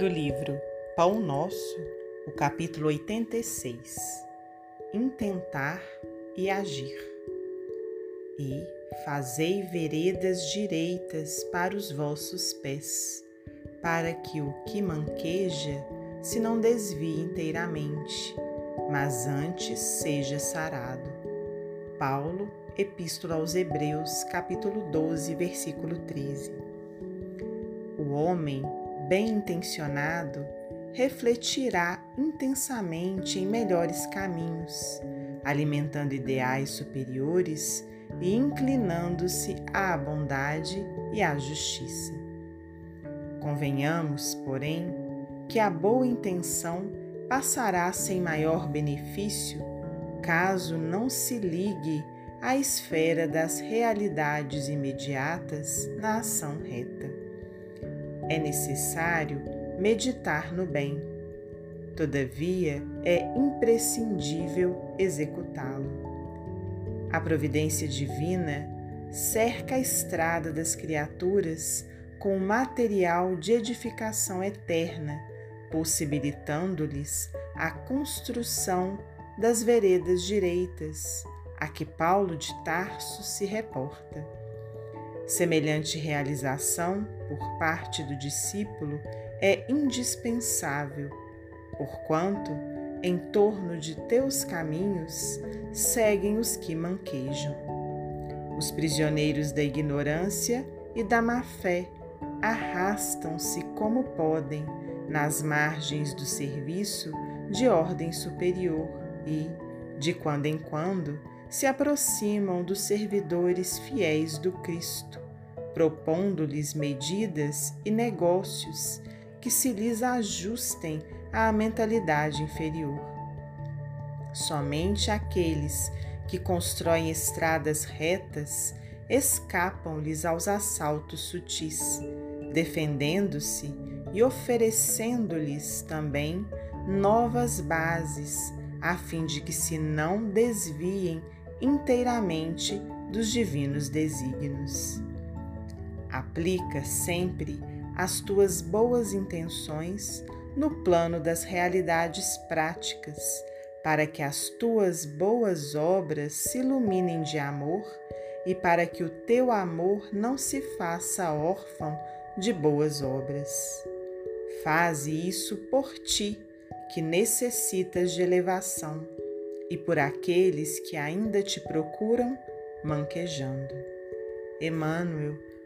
do livro Pão Nosso, o capítulo 86 Intentar e Agir. E fazei veredas direitas para os vossos pés, para que o que manqueja se não desvie inteiramente, mas antes seja sarado. Paulo, Epístola aos Hebreus, capítulo 12, versículo 13. O homem bem intencionado refletirá intensamente em melhores caminhos, alimentando ideais superiores e inclinando-se à bondade e à justiça. Convenhamos, porém, que a boa intenção passará sem maior benefício caso não se ligue à esfera das realidades imediatas na ação reta é necessário meditar no bem. Todavia, é imprescindível executá-lo. A providência divina cerca a estrada das criaturas com material de edificação eterna, possibilitando-lhes a construção das veredas direitas, a que Paulo de Tarso se reporta. Semelhante realização por parte do discípulo é indispensável, porquanto em torno de teus caminhos seguem os que manquejam. Os prisioneiros da ignorância e da má-fé arrastam-se como podem nas margens do serviço de ordem superior e, de quando em quando, se aproximam dos servidores fiéis do Cristo, propondo-lhes medidas e negócios que se lhes ajustem à mentalidade inferior. Somente aqueles que constroem estradas retas escapam-lhes aos assaltos sutis, defendendo-se e oferecendo-lhes também novas bases, a fim de que se não desviem inteiramente dos divinos desígnios. Aplica sempre as tuas boas intenções no plano das realidades práticas, para que as tuas boas obras se iluminem de amor e para que o teu amor não se faça órfão de boas obras. Faze isso por ti, que necessitas de elevação e por aqueles que ainda te procuram manquejando. Emmanuel,